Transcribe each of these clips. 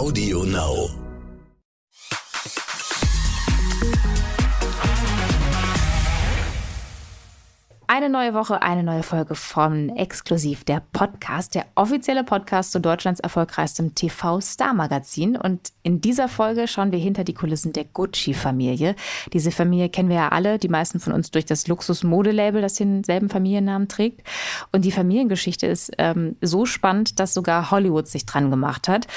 Audio Now. Eine neue Woche, eine neue Folge von Exklusiv, der Podcast, der offizielle Podcast zu Deutschlands erfolgreichstem TV-Star-Magazin. Und in dieser Folge schauen wir hinter die Kulissen der Gucci-Familie. Diese Familie kennen wir ja alle, die meisten von uns durch das Luxus-Modelabel, das denselben Familiennamen trägt. Und die Familiengeschichte ist ähm, so spannend, dass sogar Hollywood sich dran gemacht hat.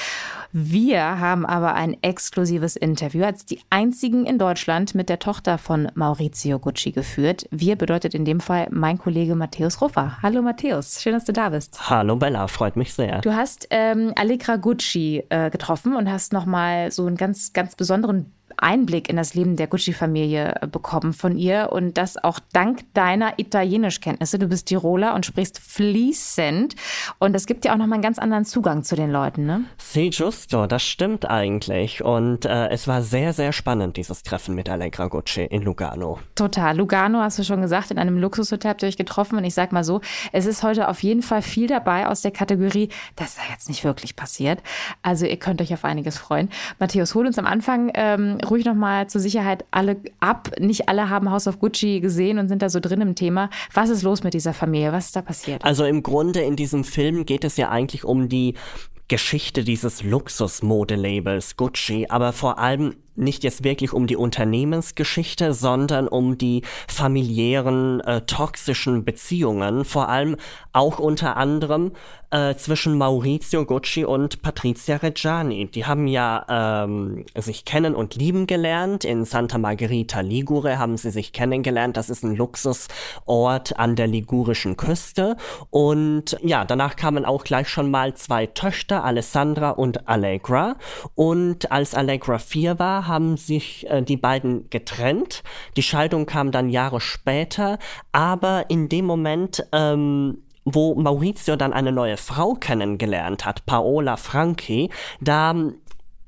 Wir haben aber ein exklusives Interview als die einzigen in Deutschland mit der Tochter von Maurizio Gucci geführt. Wir bedeutet in dem Fall mein Kollege Matthäus Ruffer. Hallo Matthäus, schön, dass du da bist. Hallo Bella, freut mich sehr. Du hast ähm, Allegra Gucci äh, getroffen und hast nochmal so einen ganz, ganz besonderen Einblick in das Leben der Gucci-Familie äh, bekommen von ihr und das auch dank deiner Italienischkenntnisse. Du bist Tiroler und sprichst fließend und das gibt dir auch nochmal einen ganz anderen Zugang zu den Leuten, ne? Si giusto, das stimmt eigentlich und äh, es war sehr, sehr spannend, dieses Treffen mit Allegra Gucci in Lugano. Total. Lugano hast du schon gesagt, in einem Luxushotel habt ihr euch getroffen und ich sag mal so, es ist heute auf jeden Fall viel dabei aus der Kategorie, das ist ja jetzt nicht wirklich passiert. Also ihr könnt euch auf einiges freuen. Matthäus, hol uns am Anfang ähm, ruhig nochmal zur Sicherheit alle ab. Nicht alle haben House of Gucci gesehen und sind da so drin im Thema. Was ist los mit dieser Familie? Was ist da passiert? Also im Grunde in diesem Film geht es ja eigentlich um die Geschichte dieses Luxusmodelabels Gucci, aber vor allem nicht jetzt wirklich um die Unternehmensgeschichte, sondern um die familiären äh, toxischen Beziehungen, vor allem auch unter anderem äh, zwischen Maurizio Gucci und Patrizia Reggiani. Die haben ja ähm, sich kennen und lieben gelernt. In Santa Margherita Ligure haben sie sich kennengelernt. Das ist ein Luxusort an der ligurischen Küste. Und ja, danach kamen auch gleich schon mal zwei Töchter, Alessandra und Allegra. Und als Allegra vier war, haben sich äh, die beiden getrennt. Die Scheidung kam dann Jahre später, aber in dem Moment, ähm, wo Maurizio dann eine neue Frau kennengelernt hat, Paola Franchi, da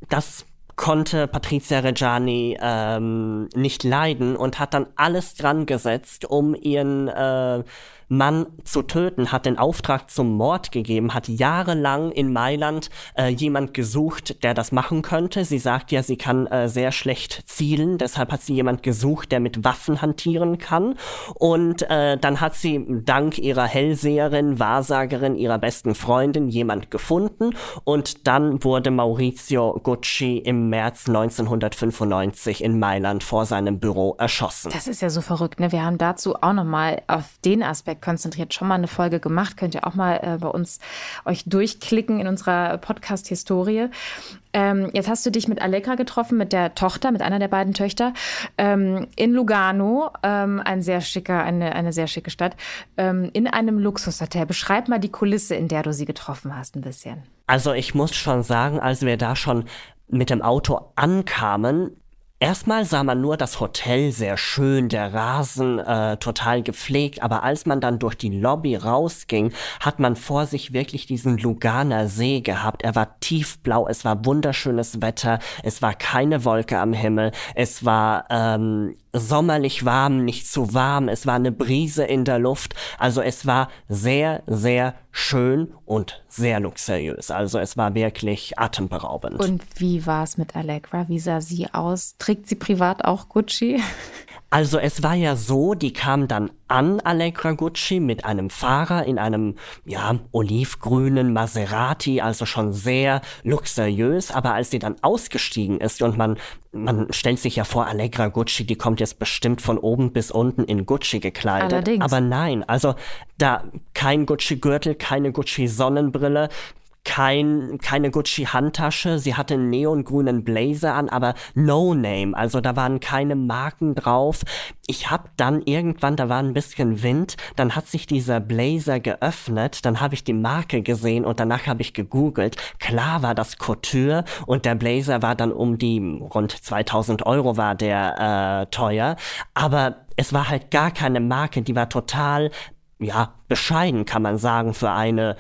das konnte Patrizia Reggiani ähm, nicht leiden und hat dann alles dran gesetzt, um ihren äh, Mann zu töten, hat den Auftrag zum Mord gegeben, hat jahrelang in Mailand äh, jemand gesucht, der das machen könnte. Sie sagt ja, sie kann äh, sehr schlecht zielen, deshalb hat sie jemand gesucht, der mit Waffen hantieren kann. Und äh, dann hat sie dank ihrer Hellseherin, Wahrsagerin, ihrer besten Freundin jemand gefunden. Und dann wurde Maurizio Gucci im März 1995 in Mailand vor seinem Büro erschossen. Das ist ja so verrückt, ne? Wir haben dazu auch nochmal auf den Aspekt konzentriert schon mal eine Folge gemacht. Könnt ihr auch mal äh, bei uns euch durchklicken in unserer Podcast-Historie. Ähm, jetzt hast du dich mit Allegra getroffen, mit der Tochter, mit einer der beiden Töchter, ähm, in Lugano, ähm, ein sehr schicker, eine, eine sehr schicke Stadt, ähm, in einem Luxushotel. Beschreib mal die Kulisse, in der du sie getroffen hast, ein bisschen. Also ich muss schon sagen, als wir da schon mit dem Auto ankamen, Erstmal sah man nur das Hotel sehr schön, der Rasen äh, total gepflegt, aber als man dann durch die Lobby rausging, hat man vor sich wirklich diesen Luganer See gehabt. Er war tiefblau, es war wunderschönes Wetter, es war keine Wolke am Himmel, es war ähm, sommerlich warm, nicht zu warm, es war eine Brise in der Luft, also es war sehr, sehr schön und sehr luxuriös. Also es war wirklich atemberaubend. Und wie war es mit Allegra? Wie sah sie aus? Trägt sie privat auch Gucci? Also es war ja so, die kam dann an Allegra Gucci mit einem Fahrer in einem, ja, olivgrünen Maserati, also schon sehr luxuriös, aber als sie dann ausgestiegen ist und man, man stellt sich ja vor, Allegra Gucci, die kommt jetzt bestimmt von oben bis unten in Gucci gekleidet. Allerdings. Aber nein, also da kein Gucci-Gürtel, keine Gucci-Sonnenbrille, kein, keine Gucci-Handtasche. Sie hatte einen neongrünen Blazer an, aber no name. Also da waren keine Marken drauf. Ich hab dann irgendwann, da war ein bisschen Wind, dann hat sich dieser Blazer geöffnet, dann habe ich die Marke gesehen und danach habe ich gegoogelt. Klar war das Couture und der Blazer war dann um die rund 2000 Euro war der äh, teuer, aber es war halt gar keine Marke, die war total ja, bescheiden kann man sagen für eine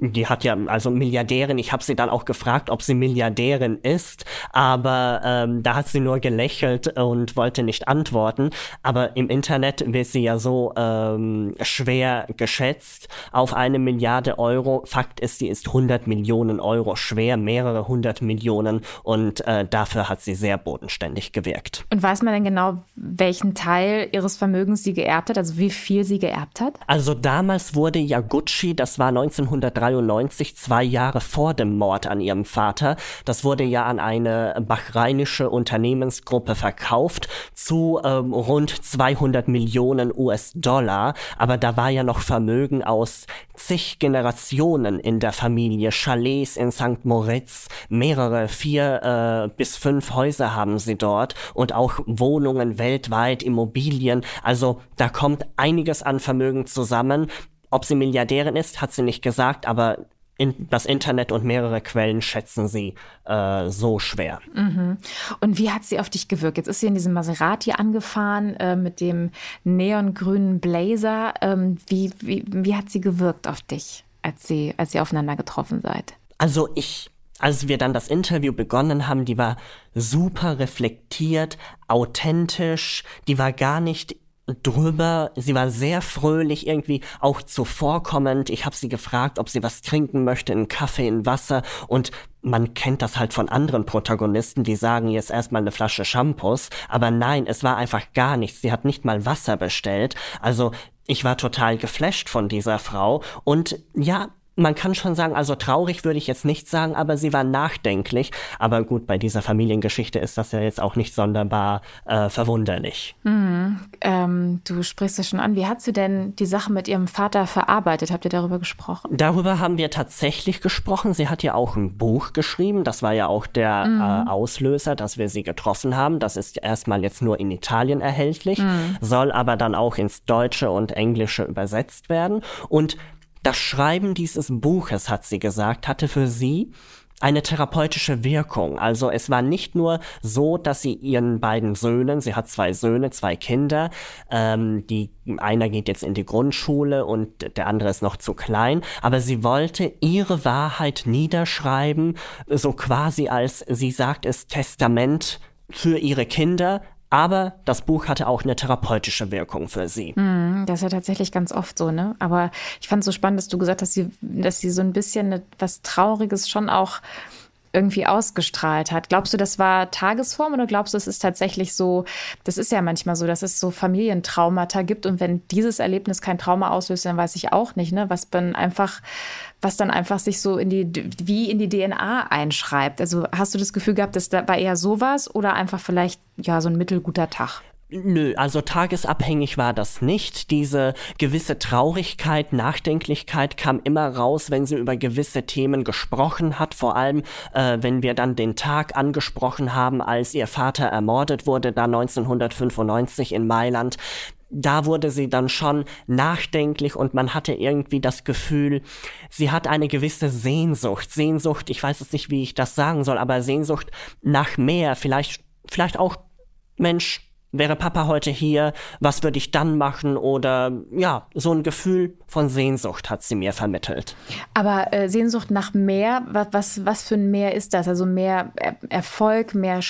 die hat ja, also Milliardärin, ich habe sie dann auch gefragt, ob sie Milliardärin ist, aber ähm, da hat sie nur gelächelt und wollte nicht antworten. Aber im Internet wird sie ja so ähm, schwer geschätzt auf eine Milliarde Euro. Fakt ist, sie ist 100 Millionen Euro schwer, mehrere hundert Millionen und äh, dafür hat sie sehr bodenständig gewirkt. Und weiß man denn genau, welchen Teil ihres Vermögens sie geerbt hat, also wie viel sie geerbt hat? Also damals wurde ja Gucci, das war 1993, 1993, zwei Jahre vor dem Mord an ihrem Vater. Das wurde ja an eine bahrainische Unternehmensgruppe verkauft zu ähm, rund 200 Millionen US-Dollar. Aber da war ja noch Vermögen aus zig Generationen in der Familie. Chalets in St. Moritz, mehrere, vier äh, bis fünf Häuser haben sie dort und auch Wohnungen weltweit, Immobilien. Also da kommt einiges an Vermögen zusammen. Ob sie Milliardärin ist, hat sie nicht gesagt, aber in, das Internet und mehrere Quellen schätzen sie äh, so schwer. Mhm. Und wie hat sie auf dich gewirkt? Jetzt ist sie in diesem Maserati angefahren äh, mit dem neongrünen Blazer. Ähm, wie, wie, wie hat sie gewirkt auf dich, als, sie, als ihr aufeinander getroffen seid? Also ich als wir dann das Interview begonnen haben, die war super reflektiert, authentisch, die war gar nicht drüber. Sie war sehr fröhlich, irgendwie auch zuvorkommend. Ich habe sie gefragt, ob sie was trinken möchte, einen Kaffee, ein Wasser. Und man kennt das halt von anderen Protagonisten, die sagen jetzt erstmal eine Flasche Shampoos. Aber nein, es war einfach gar nichts. Sie hat nicht mal Wasser bestellt. Also ich war total geflasht von dieser Frau. Und ja, man kann schon sagen, also traurig würde ich jetzt nicht sagen, aber sie war nachdenklich. Aber gut, bei dieser Familiengeschichte ist das ja jetzt auch nicht sonderbar äh, verwunderlich. Mhm. Ähm, du sprichst es schon an. Wie hat sie denn die Sache mit ihrem Vater verarbeitet? Habt ihr darüber gesprochen? Darüber haben wir tatsächlich gesprochen. Sie hat ja auch ein Buch geschrieben. Das war ja auch der mhm. äh, Auslöser, dass wir sie getroffen haben. Das ist erstmal jetzt nur in Italien erhältlich, mhm. soll aber dann auch ins Deutsche und Englische übersetzt werden. Und das Schreiben dieses Buches, hat sie gesagt, hatte für sie eine therapeutische Wirkung. Also es war nicht nur so, dass sie ihren beiden Söhnen, sie hat zwei Söhne, zwei Kinder, ähm, die einer geht jetzt in die Grundschule und der andere ist noch zu klein, aber sie wollte ihre Wahrheit niederschreiben, so quasi als sie sagt es Testament für ihre Kinder, aber das Buch hatte auch eine therapeutische Wirkung für sie. Mm, das ist ja tatsächlich ganz oft so, ne? Aber ich fand es so spannend, dass du gesagt hast, dass sie, dass sie so ein bisschen was Trauriges schon auch irgendwie ausgestrahlt hat. Glaubst du, das war Tagesform oder glaubst du, es ist tatsächlich so, das ist ja manchmal so, dass es so Familientraumata gibt und wenn dieses Erlebnis kein Trauma auslöst, dann weiß ich auch nicht, ne, was dann einfach, was dann einfach sich so in die, wie in die DNA einschreibt. Also hast du das Gefühl gehabt, dass da war eher sowas oder einfach vielleicht, ja, so ein mittelguter Tag? Nö, also tagesabhängig war das nicht. Diese gewisse Traurigkeit, Nachdenklichkeit kam immer raus, wenn sie über gewisse Themen gesprochen hat. Vor allem, äh, wenn wir dann den Tag angesprochen haben, als ihr Vater ermordet wurde, da 1995 in Mailand da wurde sie dann schon nachdenklich und man hatte irgendwie das Gefühl, sie hat eine gewisse Sehnsucht. Sehnsucht, ich weiß jetzt nicht, wie ich das sagen soll, aber Sehnsucht nach mehr, vielleicht, vielleicht auch, Mensch, wäre Papa heute hier, was würde ich dann machen? Oder ja, so ein Gefühl von Sehnsucht hat sie mir vermittelt. Aber äh, Sehnsucht nach mehr, was, was, was für ein Mehr ist das? Also mehr er Erfolg, mehr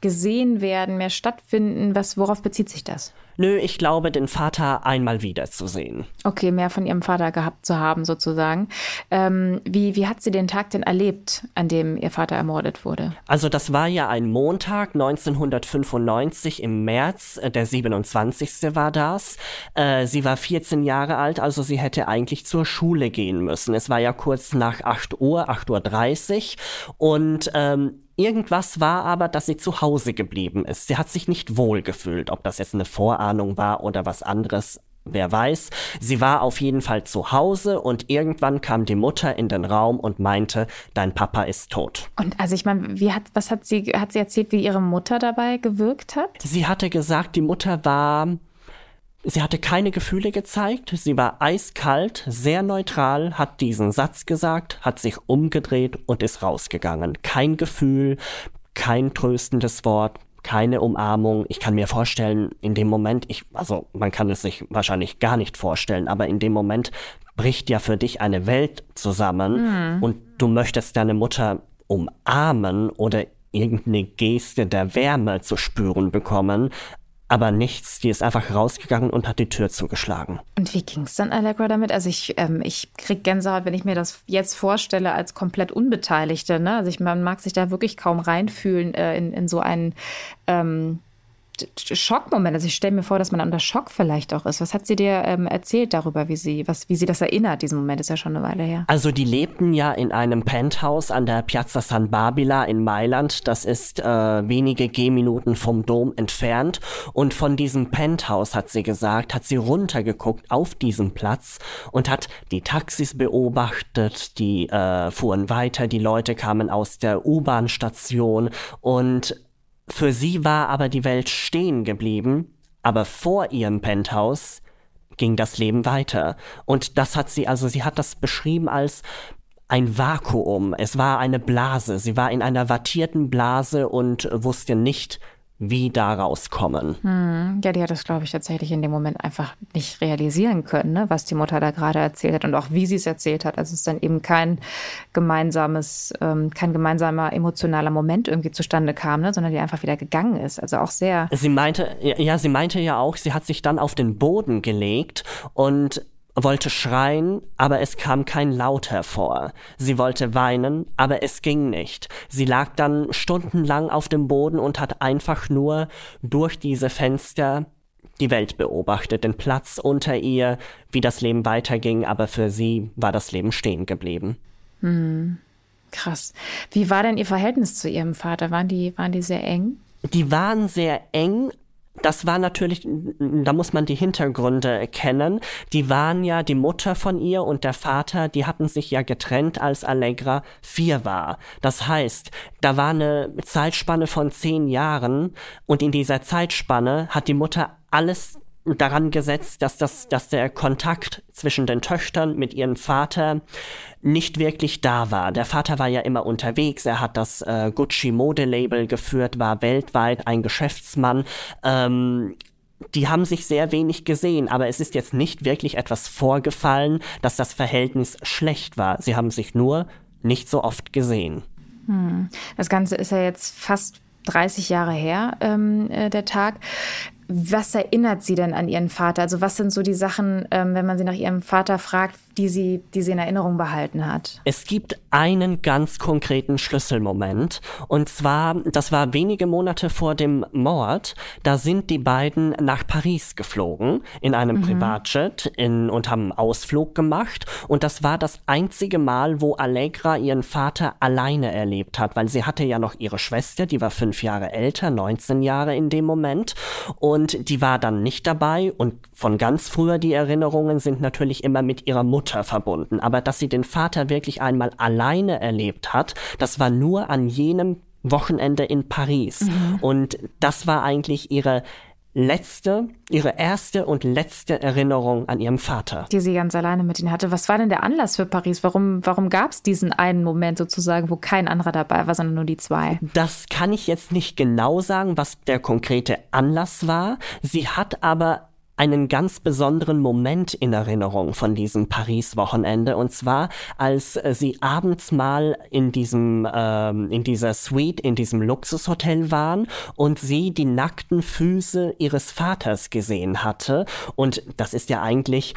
gesehen werden, mehr stattfinden? Was, worauf bezieht sich das? Nö, ich glaube, den Vater einmal wiederzusehen. Okay, mehr von ihrem Vater gehabt zu haben, sozusagen. Ähm, wie, wie hat sie den Tag denn erlebt, an dem ihr Vater ermordet wurde? Also, das war ja ein Montag 1995 im März, äh, der 27. war das. Äh, sie war 14 Jahre alt, also sie hätte eigentlich zur Schule gehen müssen. Es war ja kurz nach 8 Uhr, 8.30 Uhr. Und ähm, Irgendwas war aber, dass sie zu Hause geblieben ist. Sie hat sich nicht wohl gefühlt, ob das jetzt eine Vorahnung war oder was anderes. Wer weiß, sie war auf jeden Fall zu Hause und irgendwann kam die Mutter in den Raum und meinte, dein Papa ist tot. Und also ich meine, wie hat, was hat sie, hat sie erzählt, wie ihre Mutter dabei gewirkt hat? Sie hatte gesagt, die Mutter war, Sie hatte keine Gefühle gezeigt, sie war eiskalt, sehr neutral, hat diesen Satz gesagt, hat sich umgedreht und ist rausgegangen. Kein Gefühl, kein tröstendes Wort, keine Umarmung. Ich kann mir vorstellen, in dem Moment, ich, also man kann es sich wahrscheinlich gar nicht vorstellen, aber in dem Moment bricht ja für dich eine Welt zusammen mhm. und du möchtest deine Mutter umarmen oder irgendeine Geste der Wärme zu spüren bekommen, aber nichts. Die ist einfach rausgegangen und hat die Tür zugeschlagen. Und wie ging es dann Allegra damit? Also ich, ähm, ich krieg Gänsehaut, wenn ich mir das jetzt vorstelle als komplett Unbeteiligte. Ne? Also ich, man mag sich da wirklich kaum reinfühlen äh, in, in so einen ähm, Schockmoment. Also ich stelle mir vor, dass man unter Schock vielleicht auch ist. Was hat sie dir ähm, erzählt darüber, wie sie, was, wie sie das erinnert? Diesen Moment ist ja schon eine Weile her. Also die lebten ja in einem Penthouse an der Piazza San Babila in Mailand. Das ist äh, wenige Gehminuten vom Dom entfernt. Und von diesem Penthouse, hat sie gesagt, hat sie runtergeguckt auf diesen Platz und hat die Taxis beobachtet, die äh, fuhren weiter, die Leute kamen aus der U-Bahn-Station und für sie war aber die Welt stehen geblieben, aber vor ihrem Penthouse ging das Leben weiter. Und das hat sie, also sie hat das beschrieben als ein Vakuum. Es war eine Blase. Sie war in einer wattierten Blase und wusste nicht, wie da rauskommen. Hm. Ja, die hat das, glaube ich, tatsächlich in dem Moment einfach nicht realisieren können, ne? was die Mutter da gerade erzählt hat und auch wie sie es erzählt hat. Also es ist dann eben kein gemeinsames, ähm, kein gemeinsamer emotionaler Moment irgendwie zustande kam, ne? sondern die einfach wieder gegangen ist. Also auch sehr. Sie meinte, ja, sie meinte ja auch, sie hat sich dann auf den Boden gelegt und wollte schreien, aber es kam kein Laut hervor. Sie wollte weinen, aber es ging nicht. Sie lag dann stundenlang auf dem Boden und hat einfach nur durch diese Fenster die Welt beobachtet, den Platz unter ihr, wie das Leben weiterging, aber für sie war das Leben stehen geblieben. Hm. Krass. Wie war denn Ihr Verhältnis zu Ihrem Vater? Waren die, waren die sehr eng? Die waren sehr eng, das war natürlich, da muss man die Hintergründe kennen. Die waren ja die Mutter von ihr und der Vater, die hatten sich ja getrennt, als Allegra vier war. Das heißt, da war eine Zeitspanne von zehn Jahren und in dieser Zeitspanne hat die Mutter alles daran gesetzt, dass das, dass der Kontakt zwischen den Töchtern mit ihrem Vater nicht wirklich da war. Der Vater war ja immer unterwegs, er hat das äh, Gucci Modelabel geführt, war weltweit ein Geschäftsmann. Ähm, die haben sich sehr wenig gesehen, aber es ist jetzt nicht wirklich etwas vorgefallen, dass das Verhältnis schlecht war. Sie haben sich nur nicht so oft gesehen. Hm. Das Ganze ist ja jetzt fast 30 Jahre her, ähm, äh, der Tag. Was erinnert sie denn an ihren Vater? Also was sind so die Sachen, ähm, wenn man sie nach ihrem Vater fragt, die sie, die sie in Erinnerung behalten hat? Es gibt einen ganz konkreten Schlüsselmoment. Und zwar, das war wenige Monate vor dem Mord. Da sind die beiden nach Paris geflogen in einem mhm. Privatjet in, und haben einen Ausflug gemacht. Und das war das einzige Mal, wo Allegra ihren Vater alleine erlebt hat, weil sie hatte ja noch ihre Schwester, die war fünf Jahre älter, 19 Jahre in dem Moment. Und die war dann nicht dabei. Und von ganz früher die Erinnerungen sind natürlich immer mit ihrer Mutter Mutter verbunden, aber dass sie den Vater wirklich einmal alleine erlebt hat, das war nur an jenem Wochenende in Paris. Mhm. Und das war eigentlich ihre letzte, ihre erste und letzte Erinnerung an ihrem Vater. Die sie ganz alleine mit ihm hatte. Was war denn der Anlass für Paris? Warum, warum gab es diesen einen Moment sozusagen, wo kein anderer dabei war, sondern nur die zwei? Das kann ich jetzt nicht genau sagen, was der konkrete Anlass war. Sie hat aber einen ganz besonderen Moment in Erinnerung von diesem Paris-Wochenende. Und zwar als äh, sie abends mal in diesem ähm, in dieser Suite in diesem Luxushotel waren und sie die nackten Füße ihres Vaters gesehen hatte. Und das ist ja eigentlich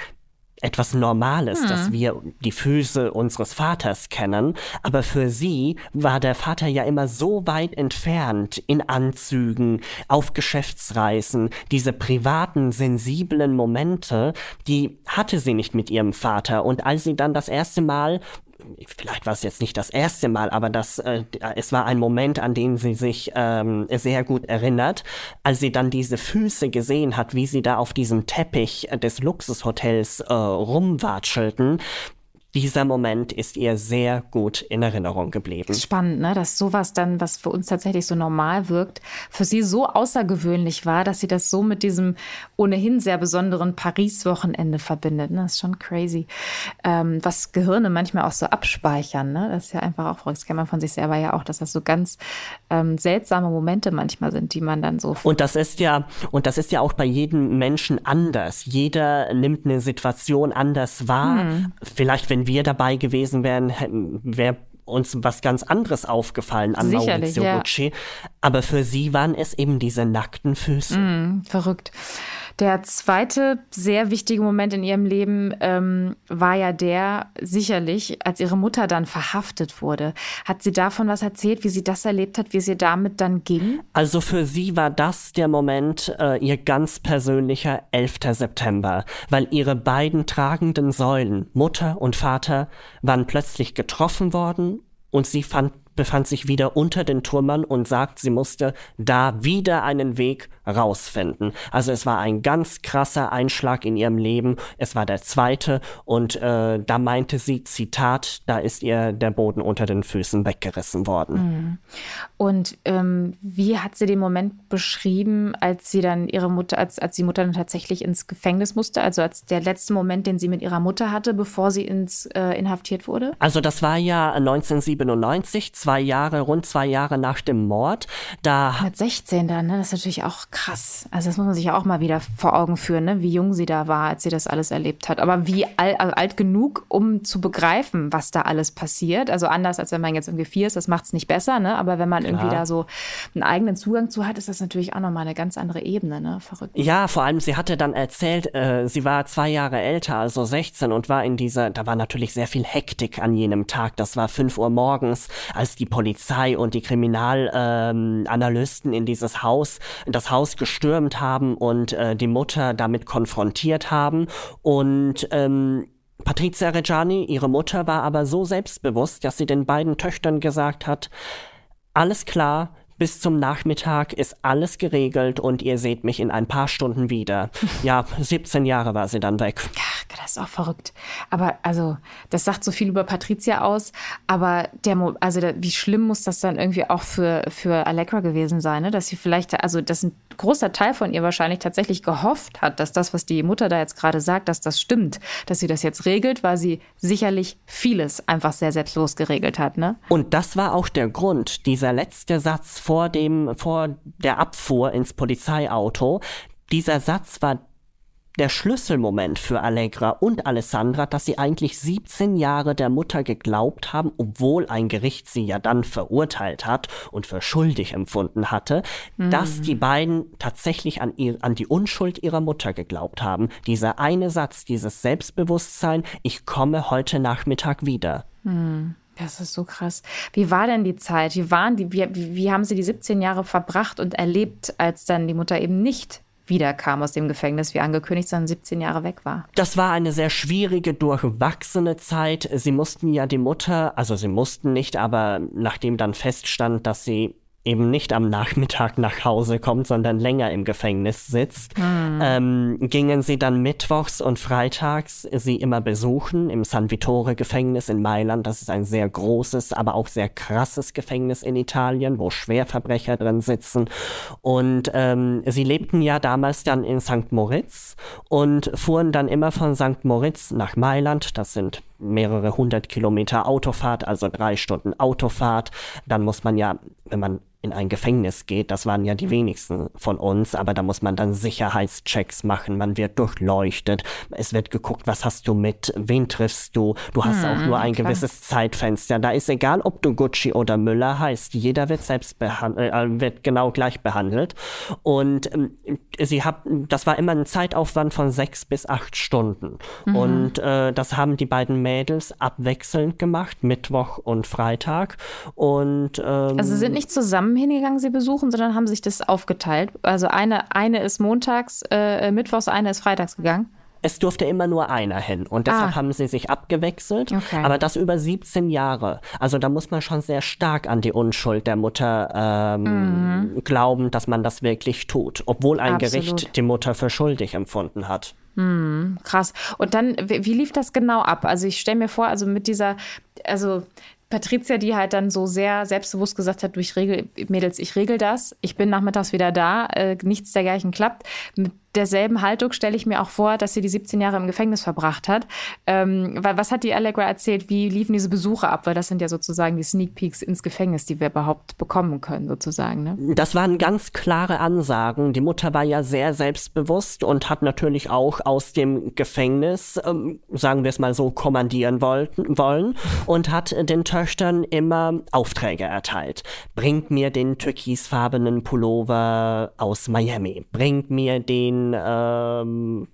etwas Normales, hm. dass wir die Füße unseres Vaters kennen, aber für sie war der Vater ja immer so weit entfernt in Anzügen, auf Geschäftsreisen, diese privaten, sensiblen Momente, die hatte sie nicht mit ihrem Vater und als sie dann das erste Mal vielleicht war es jetzt nicht das erste Mal, aber das, äh, es war ein Moment, an den sie sich ähm, sehr gut erinnert, als sie dann diese Füße gesehen hat, wie sie da auf diesem Teppich des Luxushotels äh, rumwatschelten dieser Moment ist ihr sehr gut in Erinnerung geblieben. Spannend, ne? dass sowas dann, was für uns tatsächlich so normal wirkt, für sie so außergewöhnlich war, dass sie das so mit diesem ohnehin sehr besonderen Paris-Wochenende verbindet. Ne? Das ist schon crazy. Ähm, was Gehirne manchmal auch so abspeichern. Ne? Das ist ja einfach auch. Das kennt man von sich selber ja auch, dass das so ganz ähm, seltsame Momente manchmal sind, die man dann so. Und das ist ja, und das ist ja auch bei jedem Menschen anders. Jeder nimmt eine Situation anders wahr. Hm. Vielleicht, wenn wir dabei gewesen wären, wäre uns was ganz anderes aufgefallen an Sicherlich, Maurizio ja. Gucci. Aber für sie waren es eben diese nackten Füße. Mm, verrückt. Der zweite sehr wichtige Moment in ihrem Leben ähm, war ja der, sicherlich, als ihre Mutter dann verhaftet wurde. Hat sie davon was erzählt, wie sie das erlebt hat, wie sie damit dann ging? Also für sie war das der Moment, äh, ihr ganz persönlicher 11. September, weil ihre beiden tragenden Säulen, Mutter und Vater, waren plötzlich getroffen worden und sie fand befand sich wieder unter den Trümmern und sagt, sie musste da wieder einen Weg rausfinden. Also es war ein ganz krasser Einschlag in ihrem Leben. Es war der zweite und äh, da meinte sie, Zitat, da ist ihr der Boden unter den Füßen weggerissen worden. Mhm. Und ähm, wie hat sie den Moment beschrieben, als sie dann ihre Mutter, als, als die Mutter dann tatsächlich ins Gefängnis musste? Also als der letzte Moment, den sie mit ihrer Mutter hatte, bevor sie ins äh, inhaftiert wurde? Also das war ja 1997, zwei Jahre, rund zwei Jahre nach dem Mord. Da mit 16 dann, ne? Das ist natürlich auch krass. Also das muss man sich ja auch mal wieder vor Augen führen, ne? wie jung sie da war, als sie das alles erlebt hat. Aber wie alt, also alt genug, um zu begreifen, was da alles passiert. Also anders, als wenn man jetzt irgendwie vier ist, das macht es nicht besser, ne? Aber wenn man Klar. irgendwie da so einen eigenen Zugang zu hat, ist das natürlich auch nochmal eine ganz andere Ebene, ne? Verrückt. Ja, vor allem, sie hatte dann erzählt, äh, sie war zwei Jahre älter, also 16 und war in dieser, da war natürlich sehr viel Hektik an jenem Tag. Das war 5 Uhr morgens, als die Polizei und die Kriminalanalysten ähm, in dieses Haus, das Haus gestürmt haben und äh, die Mutter damit konfrontiert haben. Und ähm, Patrizia Reggiani, ihre Mutter, war aber so selbstbewusst, dass sie den beiden Töchtern gesagt hat, alles klar, bis zum Nachmittag ist alles geregelt und ihr seht mich in ein paar Stunden wieder. Ja, 17 Jahre war sie dann weg. Ach, das ist auch verrückt. Aber also, das sagt so viel über Patricia aus. Aber der, also der, wie schlimm muss das dann irgendwie auch für, für Allegra gewesen sein, ne? dass sie vielleicht, also das ein großer Teil von ihr wahrscheinlich tatsächlich gehofft hat, dass das, was die Mutter da jetzt gerade sagt, dass das stimmt, dass sie das jetzt regelt, weil sie sicherlich vieles einfach sehr selbstlos geregelt hat, ne? Und das war auch der Grund, dieser letzte Satz vor dem, vor der Abfuhr ins Polizeiauto. Dieser Satz war der Schlüsselmoment für Allegra und Alessandra, dass sie eigentlich 17 Jahre der Mutter geglaubt haben, obwohl ein Gericht sie ja dann verurteilt hat und für schuldig empfunden hatte, mhm. dass die beiden tatsächlich an, ihr, an die Unschuld ihrer Mutter geglaubt haben. Dieser eine Satz, dieses Selbstbewusstsein, ich komme heute Nachmittag wieder. Mhm. Das ist so krass. Wie war denn die Zeit? Wie waren die, wie, wie haben sie die 17 Jahre verbracht und erlebt, als dann die Mutter eben nicht wiederkam aus dem Gefängnis, wie angekündigt, sondern 17 Jahre weg war. Das war eine sehr schwierige, durchwachsene Zeit. Sie mussten ja die Mutter, also sie mussten nicht, aber nachdem dann feststand, dass sie eben nicht am Nachmittag nach Hause kommt, sondern länger im Gefängnis sitzt, mhm. ähm, gingen sie dann mittwochs und freitags sie immer besuchen im San Vittore Gefängnis in Mailand. Das ist ein sehr großes, aber auch sehr krasses Gefängnis in Italien, wo Schwerverbrecher drin sitzen. Und ähm, sie lebten ja damals dann in St. Moritz und fuhren dann immer von St. Moritz nach Mailand. Das sind mehrere hundert Kilometer Autofahrt, also drei Stunden Autofahrt. Dann muss man ja, wenn man in ein Gefängnis geht, das waren ja die wenigsten von uns, aber da muss man dann Sicherheitschecks machen, man wird durchleuchtet, es wird geguckt, was hast du mit, wen triffst du, du hast hm, auch nur ein klar. gewisses Zeitfenster, da ist egal, ob du Gucci oder Müller heißt, jeder wird selbst behandelt, äh, wird genau gleich behandelt und äh, sie haben, das war immer ein Zeitaufwand von sechs bis acht Stunden mhm. und äh, das haben die beiden Mädels abwechselnd gemacht, Mittwoch und Freitag und ähm, also sind nicht zusammen zusammen hingegangen, sie besuchen, sondern haben sich das aufgeteilt. Also eine, eine ist montags, äh, mittwochs, eine ist freitags gegangen. Es durfte immer nur einer hin und deshalb ah. haben sie sich abgewechselt. Okay. Aber das über 17 Jahre. Also da muss man schon sehr stark an die Unschuld der Mutter ähm, mhm. glauben, dass man das wirklich tut, obwohl ein Absolut. Gericht die Mutter für schuldig empfunden hat. Hm, krass. Und dann, wie, wie lief das genau ab? Also ich stelle mir vor, also mit dieser, also Patricia, die halt dann so sehr selbstbewusst gesagt hat, durch Regel, Mädels, ich regel das, ich bin nachmittags wieder da, äh, nichts dergleichen klappt. Mit derselben Haltung stelle ich mir auch vor, dass sie die 17 Jahre im Gefängnis verbracht hat. Ähm, was hat die Allegra erzählt? Wie liefen diese Besuche ab? Weil das sind ja sozusagen die Sneak Peeks ins Gefängnis, die wir überhaupt bekommen können, sozusagen. Ne? Das waren ganz klare Ansagen. Die Mutter war ja sehr selbstbewusst und hat natürlich auch aus dem Gefängnis, ähm, sagen wir es mal so, kommandieren wollten, wollen und hat den Töchtern immer Aufträge erteilt. Bringt mir den türkisfarbenen Pullover aus Miami. Bringt mir den ähm,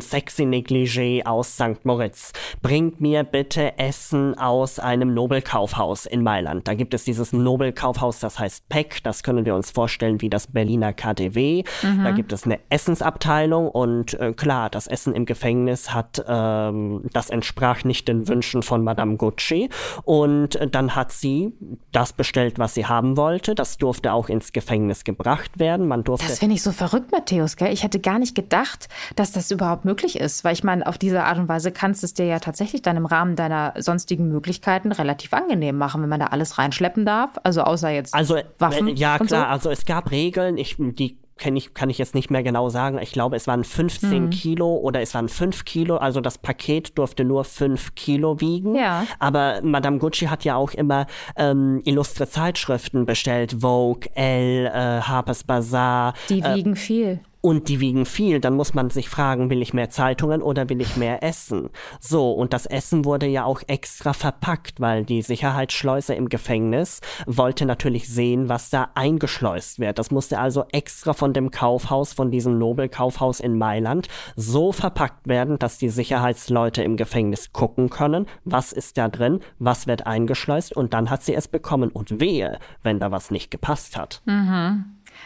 sexy Negligé aus St. Moritz. Bringt mir bitte Essen aus einem Nobelkaufhaus in Mailand. Da gibt es dieses Nobelkaufhaus, das heißt PEC. Das können wir uns vorstellen wie das Berliner KDW. Mhm. Da gibt es eine Essensabteilung und äh, klar, das Essen im Gefängnis hat, ähm, das entsprach nicht den Wünschen von Madame Gucci. Und äh, dann hat sie das bestellt, was sie haben wollte. Das durfte auch ins Gefängnis gebracht werden. Man durfte. Das finde ich so verrückt, Matthäus, gell? Ich hätte gar nicht gedacht, dass das überhaupt möglich ist. Weil ich meine, auf diese Art und Weise kannst du es dir ja tatsächlich dann im Rahmen deiner sonstigen Möglichkeiten relativ angenehm machen, wenn man da alles reinschleppen darf. Also außer jetzt also, Waffen. Äh, ja, klar. So. Also es gab Regeln, ich, die kann ich, kann ich jetzt nicht mehr genau sagen. Ich glaube, es waren 15 mhm. Kilo oder es waren 5 Kilo. Also das Paket durfte nur 5 Kilo wiegen. Ja. Aber Madame Gucci hat ja auch immer ähm, illustre Zeitschriften bestellt. Vogue, Elle, äh, Harper's Bazaar. Die äh, wiegen viel und die wiegen viel, dann muss man sich fragen, will ich mehr Zeitungen oder will ich mehr Essen? So, und das Essen wurde ja auch extra verpackt, weil die Sicherheitsschleuse im Gefängnis wollte natürlich sehen, was da eingeschleust wird. Das musste also extra von dem Kaufhaus, von diesem Nobelkaufhaus in Mailand, so verpackt werden, dass die Sicherheitsleute im Gefängnis gucken können, was ist da drin, was wird eingeschleust und dann hat sie es bekommen und wehe, wenn da was nicht gepasst hat. Mhm.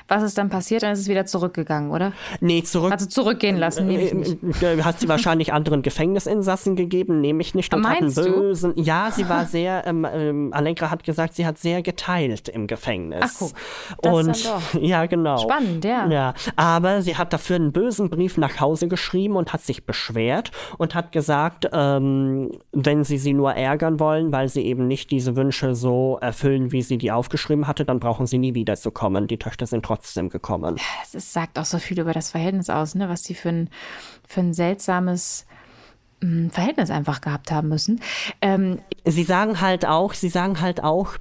Was ist dann passiert? Dann ist es wieder zurückgegangen, oder? Nee, zurück. Also zurückgehen lassen, nehme ich nicht. Äh, hat sie wahrscheinlich anderen Gefängnisinsassen gegeben, nehme ich nicht. Und Meinst hatten bösen. Du? Ja, sie war sehr, ähm, ähm, Allegra hat gesagt, sie hat sehr geteilt im Gefängnis. Ach guck. Das und ja, genau. Spannend, ja. Ja, aber sie hat dafür einen bösen Brief nach Hause geschrieben und hat sich beschwert und hat gesagt, ähm, wenn sie sie nur ärgern wollen, weil sie eben nicht diese Wünsche so erfüllen, wie sie die aufgeschrieben hatte, dann brauchen sie nie wiederzukommen. Die Töchter sind trotzdem gekommen. Es sagt auch so viel über das Verhältnis aus, ne? was sie für ein, für ein seltsames hm, Verhältnis einfach gehabt haben müssen. Ähm, sie sagen halt auch, sie sagen halt auch,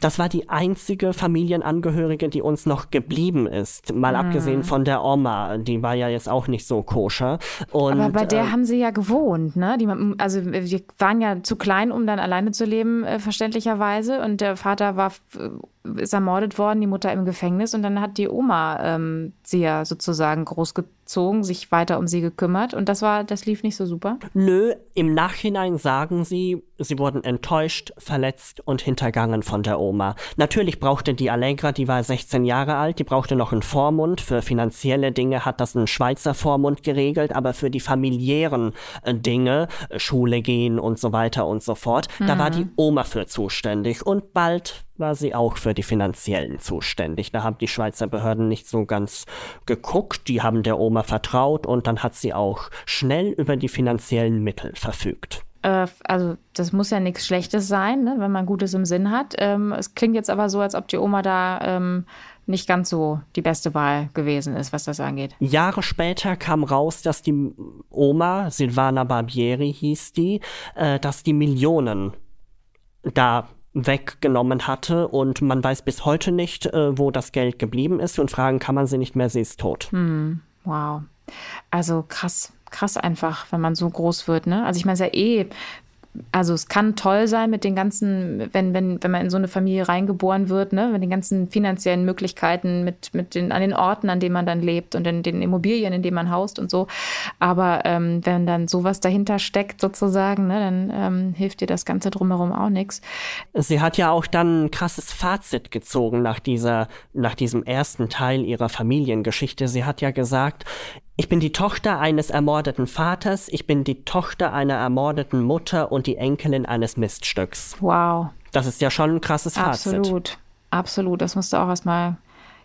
das war die einzige Familienangehörige, die uns noch geblieben ist. Mal mhm. abgesehen von der Oma, die war ja jetzt auch nicht so koscher. Und, Aber bei der äh, haben sie ja gewohnt, ne? Die, also wir waren ja zu klein, um dann alleine zu leben, äh, verständlicherweise. Und der Vater war ist ermordet worden, die Mutter im Gefängnis und dann hat die Oma ähm, sie ja sozusagen großgezogen, sich weiter um sie gekümmert und das war, das lief nicht so super. Nö, im Nachhinein sagen sie, sie wurden enttäuscht, verletzt und hintergangen von der Oma. Natürlich brauchte die Allegra, die war 16 Jahre alt, die brauchte noch einen Vormund. Für finanzielle Dinge hat das ein Schweizer Vormund geregelt, aber für die familiären äh, Dinge, Schule gehen und so weiter und so fort, mhm. da war die Oma für zuständig und bald war sie auch für die finanziellen zuständig. Da haben die Schweizer Behörden nicht so ganz geguckt, die haben der Oma vertraut und dann hat sie auch schnell über die finanziellen Mittel verfügt. Äh, also das muss ja nichts Schlechtes sein, ne, wenn man Gutes im Sinn hat. Ähm, es klingt jetzt aber so, als ob die Oma da ähm, nicht ganz so die beste Wahl gewesen ist, was das angeht. Jahre später kam raus, dass die Oma, Silvana Barbieri hieß die, äh, dass die Millionen da weggenommen hatte und man weiß bis heute nicht, äh, wo das Geld geblieben ist und fragen kann man sie nicht mehr, sie ist tot. Hm, wow. Also krass, krass einfach, wenn man so groß wird, ne? Also ich meine, es ist ja eh also es kann toll sein mit den ganzen, wenn, wenn, wenn man in so eine Familie reingeboren wird, ne, mit den ganzen finanziellen Möglichkeiten, mit, mit den, an den Orten, an denen man dann lebt und in den Immobilien, in denen man haust und so. Aber ähm, wenn dann sowas dahinter steckt, sozusagen, ne, dann ähm, hilft dir das Ganze drumherum auch nichts. Sie hat ja auch dann ein krasses Fazit gezogen nach dieser, nach diesem ersten Teil ihrer Familiengeschichte. Sie hat ja gesagt, ich bin die Tochter eines ermordeten Vaters, ich bin die Tochter einer ermordeten Mutter und die Enkelin eines Miststücks. Wow. Das ist ja schon ein krasses Fazit. Absolut, absolut. Das musst du auch erstmal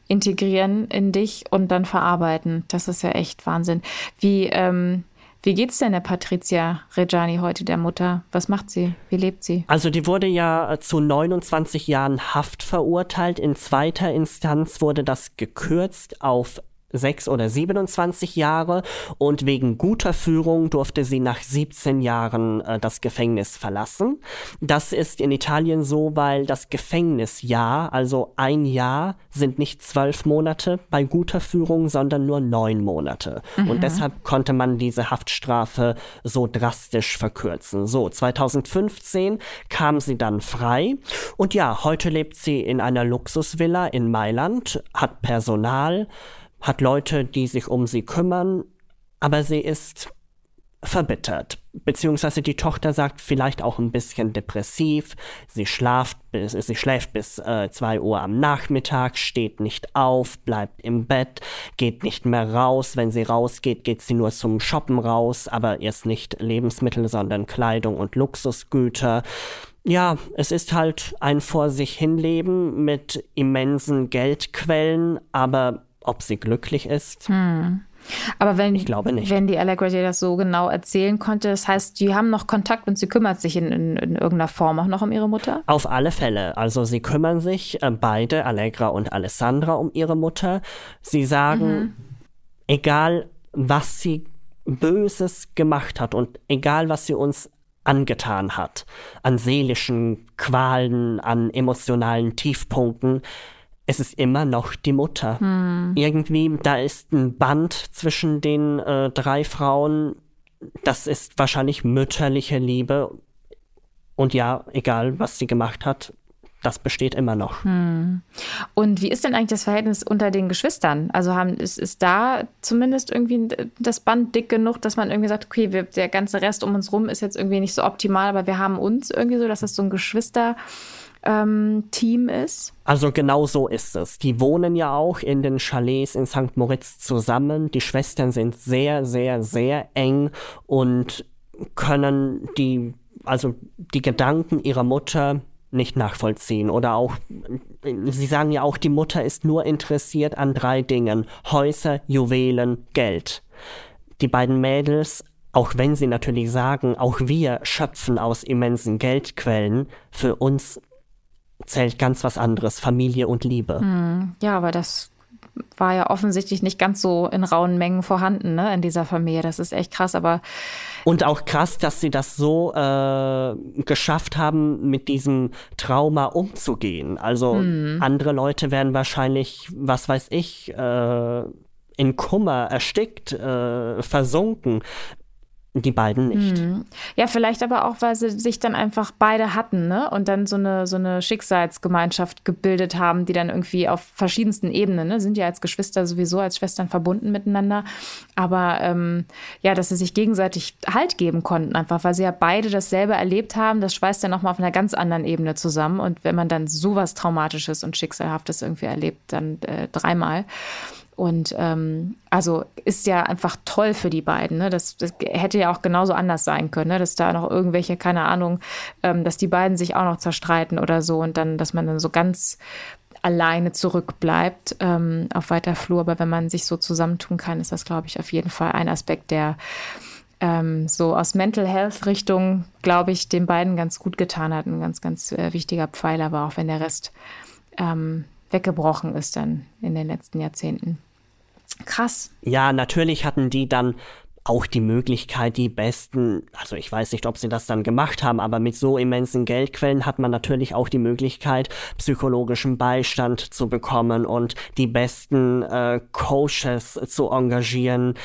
integrieren in dich und dann verarbeiten. Das ist ja echt Wahnsinn. Wie, ähm, wie geht's denn der Patricia Reggiani heute, der Mutter? Was macht sie? Wie lebt sie? Also die wurde ja zu 29 Jahren Haft verurteilt. In zweiter Instanz wurde das gekürzt auf sechs oder 27 Jahre und wegen guter Führung durfte sie nach 17 Jahren äh, das Gefängnis verlassen. Das ist in Italien so, weil das Gefängnisjahr, also ein Jahr, sind nicht zwölf Monate bei guter Führung, sondern nur neun Monate. Mhm. Und deshalb konnte man diese Haftstrafe so drastisch verkürzen. So, 2015 kam sie dann frei und ja, heute lebt sie in einer Luxusvilla in Mailand, hat Personal, hat Leute, die sich um sie kümmern, aber sie ist verbittert. Beziehungsweise die Tochter sagt vielleicht auch ein bisschen depressiv. Sie, schlaft bis, sie schläft bis äh, zwei Uhr am Nachmittag, steht nicht auf, bleibt im Bett, geht nicht mehr raus. Wenn sie rausgeht, geht sie nur zum Shoppen raus, aber erst nicht Lebensmittel, sondern Kleidung und Luxusgüter. Ja, es ist halt ein vor sich hinleben mit immensen Geldquellen, aber ob sie glücklich ist. Hm. Aber wenn, ich glaube nicht. wenn die Allegra dir das so genau erzählen konnte, das heißt, die haben noch Kontakt und sie kümmert sich in, in, in irgendeiner Form auch noch um ihre Mutter? Auf alle Fälle. Also sie kümmern sich äh, beide, Allegra und Alessandra, um ihre Mutter. Sie sagen, mhm. egal was sie Böses gemacht hat und egal was sie uns angetan hat, an seelischen Qualen, an emotionalen Tiefpunkten, es ist immer noch die Mutter. Hm. Irgendwie, da ist ein Band zwischen den äh, drei Frauen. Das ist wahrscheinlich mütterliche Liebe. Und ja, egal was sie gemacht hat, das besteht immer noch. Hm. Und wie ist denn eigentlich das Verhältnis unter den Geschwistern? Also haben, ist, ist da zumindest irgendwie das Band dick genug, dass man irgendwie sagt, okay, wir, der ganze Rest um uns rum ist jetzt irgendwie nicht so optimal, aber wir haben uns irgendwie so, dass das so ein Geschwister ähm, Team ist? Also genau so ist es. Die wohnen ja auch in den Chalets in St. Moritz zusammen. Die Schwestern sind sehr, sehr, sehr eng und können die, also die Gedanken ihrer Mutter nicht nachvollziehen. Oder auch, sie sagen ja auch, die Mutter ist nur interessiert an drei Dingen. Häuser, Juwelen, Geld. Die beiden Mädels auch wenn sie natürlich sagen, auch wir schöpfen aus immensen Geldquellen, für uns zählt ganz was anderes, Familie und Liebe. Hm, ja, aber das war ja offensichtlich nicht ganz so in rauen Mengen vorhanden ne, in dieser Familie. Das ist echt krass, aber. Und auch krass, dass sie das so äh, geschafft haben, mit diesem Trauma umzugehen. Also hm. andere Leute werden wahrscheinlich, was weiß ich, äh, in Kummer erstickt, äh, versunken. Die beiden nicht. Hm. Ja, vielleicht aber auch, weil sie sich dann einfach beide hatten, ne? Und dann so eine, so eine Schicksalsgemeinschaft gebildet haben, die dann irgendwie auf verschiedensten Ebenen, ne? Sind ja als Geschwister sowieso, als Schwestern verbunden miteinander. Aber ähm, ja, dass sie sich gegenseitig Halt geben konnten, einfach, weil sie ja beide dasselbe erlebt haben, das schweißt ja nochmal auf einer ganz anderen Ebene zusammen. Und wenn man dann sowas Traumatisches und Schicksalhaftes irgendwie erlebt, dann äh, dreimal. Und ähm, also ist ja einfach toll für die beiden. Ne? Das, das, hätte ja auch genauso anders sein können, ne? dass da noch irgendwelche, keine Ahnung, ähm, dass die beiden sich auch noch zerstreiten oder so und dann, dass man dann so ganz alleine zurückbleibt ähm, auf weiter Flur. Aber wenn man sich so zusammentun kann, ist das, glaube ich, auf jeden Fall ein Aspekt, der ähm, so aus Mental Health Richtung, glaube ich, den beiden ganz gut getan hat. Ein ganz, ganz äh, wichtiger Pfeiler war, auch wenn der Rest ähm, weggebrochen ist dann in den letzten Jahrzehnten. Krass. Ja, natürlich hatten die dann auch die Möglichkeit, die besten, also ich weiß nicht, ob sie das dann gemacht haben, aber mit so immensen Geldquellen hat man natürlich auch die Möglichkeit, psychologischen Beistand zu bekommen und die besten äh, Coaches zu engagieren.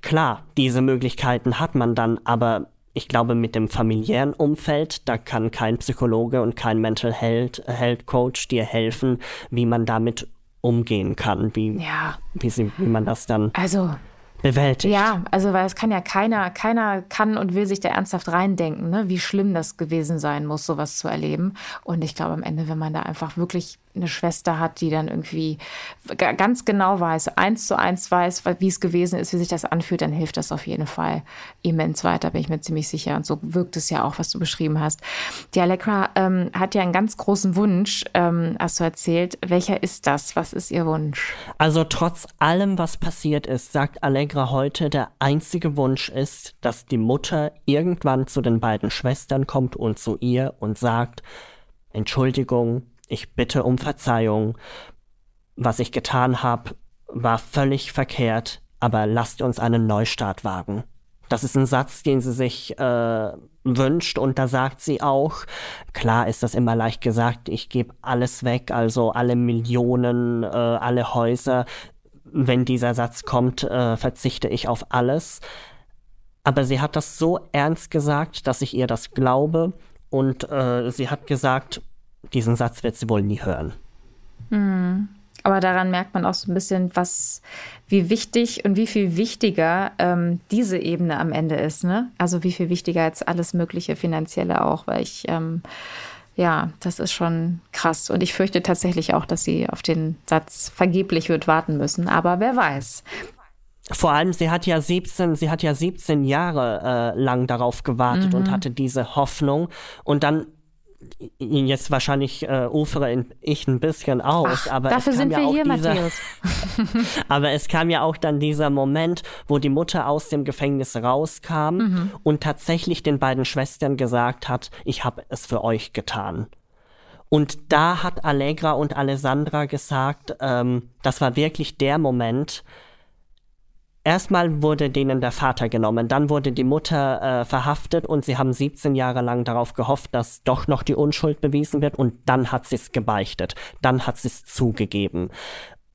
Klar, diese Möglichkeiten hat man dann, aber ich glaube, mit dem familiären Umfeld, da kann kein Psychologe und kein Mental Health, Health Coach dir helfen, wie man damit umgehen kann, wie, ja. wie, sie, wie man das dann also bewältigt. Ja, also weil es kann ja keiner, keiner kann und will sich da ernsthaft reindenken, ne? wie schlimm das gewesen sein muss, sowas zu erleben. Und ich glaube am Ende, wenn man da einfach wirklich eine Schwester hat, die dann irgendwie ganz genau weiß, eins zu eins weiß, wie es gewesen ist, wie sich das anfühlt, dann hilft das auf jeden Fall immens weiter, bin ich mir ziemlich sicher. Und so wirkt es ja auch, was du beschrieben hast. Die Allegra ähm, hat ja einen ganz großen Wunsch, ähm, hast du erzählt. Welcher ist das? Was ist ihr Wunsch? Also trotz allem, was passiert ist, sagt Allegra heute, der einzige Wunsch ist, dass die Mutter irgendwann zu den beiden Schwestern kommt und zu ihr und sagt, Entschuldigung, ich bitte um Verzeihung. Was ich getan habe, war völlig verkehrt, aber lasst uns einen Neustart wagen. Das ist ein Satz, den sie sich äh, wünscht und da sagt sie auch, klar ist das immer leicht gesagt, ich gebe alles weg, also alle Millionen, äh, alle Häuser. Wenn dieser Satz kommt, äh, verzichte ich auf alles. Aber sie hat das so ernst gesagt, dass ich ihr das glaube und äh, sie hat gesagt, diesen Satz wird sie wohl nie hören. Mhm. Aber daran merkt man auch so ein bisschen, was, wie wichtig und wie viel wichtiger ähm, diese Ebene am Ende ist. Ne? Also wie viel wichtiger als alles mögliche Finanzielle auch, weil ich, ähm, ja, das ist schon krass. Und ich fürchte tatsächlich auch, dass sie auf den Satz vergeblich wird warten müssen. Aber wer weiß. Vor allem, sie hat ja 17, sie hat ja 17 Jahre äh, lang darauf gewartet mhm. und hatte diese Hoffnung. Und dann jetzt wahrscheinlich äh, ufere ich ein bisschen aus, Ach, aber dafür es kam sind ja wir auch hier, dieser, Matthäus. aber es kam ja auch dann dieser Moment, wo die Mutter aus dem Gefängnis rauskam mhm. und tatsächlich den beiden Schwestern gesagt hat, ich habe es für euch getan. Und da hat Allegra und Alessandra gesagt, ähm, das war wirklich der Moment, Erstmal wurde denen der Vater genommen, dann wurde die Mutter äh, verhaftet und sie haben 17 Jahre lang darauf gehofft, dass doch noch die Unschuld bewiesen wird und dann hat sie es gebeichtet, dann hat sie es zugegeben.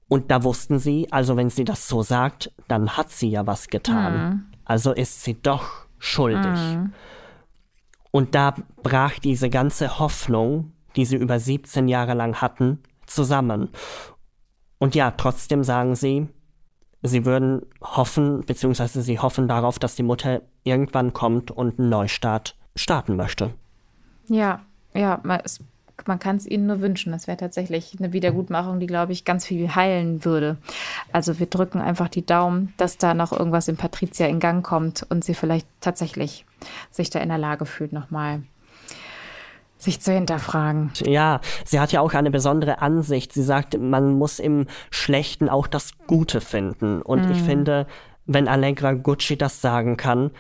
Und da wussten sie, also wenn sie das so sagt, dann hat sie ja was getan. Mhm. Also ist sie doch schuldig. Mhm. Und da brach diese ganze Hoffnung, die sie über 17 Jahre lang hatten, zusammen. Und ja, trotzdem sagen sie, sie würden hoffen, beziehungsweise sie hoffen darauf, dass die Mutter irgendwann kommt und einen Neustart starten möchte. Ja, ja, es, man kann es ihnen nur wünschen. Das wäre tatsächlich eine Wiedergutmachung, die, glaube ich, ganz viel heilen würde. Also wir drücken einfach die Daumen, dass da noch irgendwas in Patricia in Gang kommt und sie vielleicht tatsächlich sich da in der Lage fühlt, nochmal sich zu hinterfragen. Ja, sie hat ja auch eine besondere Ansicht. Sie sagt, man muss im Schlechten auch das Gute finden. Und mm. ich mhm. finde, wenn Allegra Gucci das sagen kann,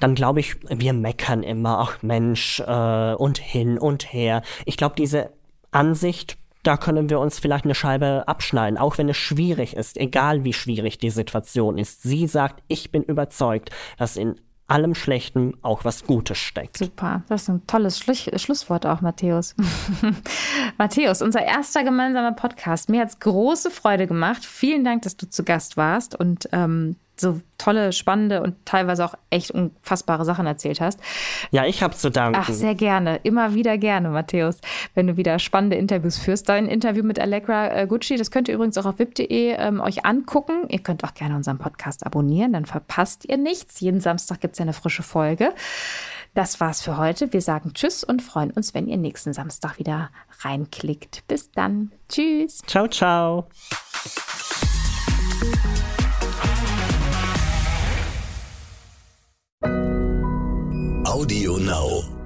dann glaube ich, wir meckern immer, ach Mensch, äh, und hin und her. Ich glaube, diese Ansicht, da können wir uns vielleicht eine Scheibe abschneiden, auch wenn es schwierig ist, egal wie schwierig die Situation ist. Sie sagt, ich bin überzeugt, dass in allem Schlechten auch was Gutes steckt. Super, das ist ein tolles Schluss Schlusswort auch, Matthäus. Matthäus, unser erster gemeinsamer Podcast. Mir hat es große Freude gemacht. Vielen Dank, dass du zu Gast warst und ähm, so tolle, spannende und teilweise auch echt unfassbare Sachen erzählt hast. Ja, ich habe zu danken. Ach, sehr gerne. Immer wieder gerne, Matthäus, wenn du wieder spannende Interviews führst. Dein Interview mit Allegra äh, Gucci, das könnt ihr übrigens auch auf wip.de ähm, euch angucken. Ihr könnt auch gerne unseren Podcast abonnieren, dann verpasst ihr nichts. Jeden Samstag gibt es ja eine frische Folge. Das war's für heute. Wir sagen Tschüss und freuen uns, wenn ihr nächsten Samstag wieder reinklickt. Bis dann. Tschüss. Ciao, ciao. Audio Now.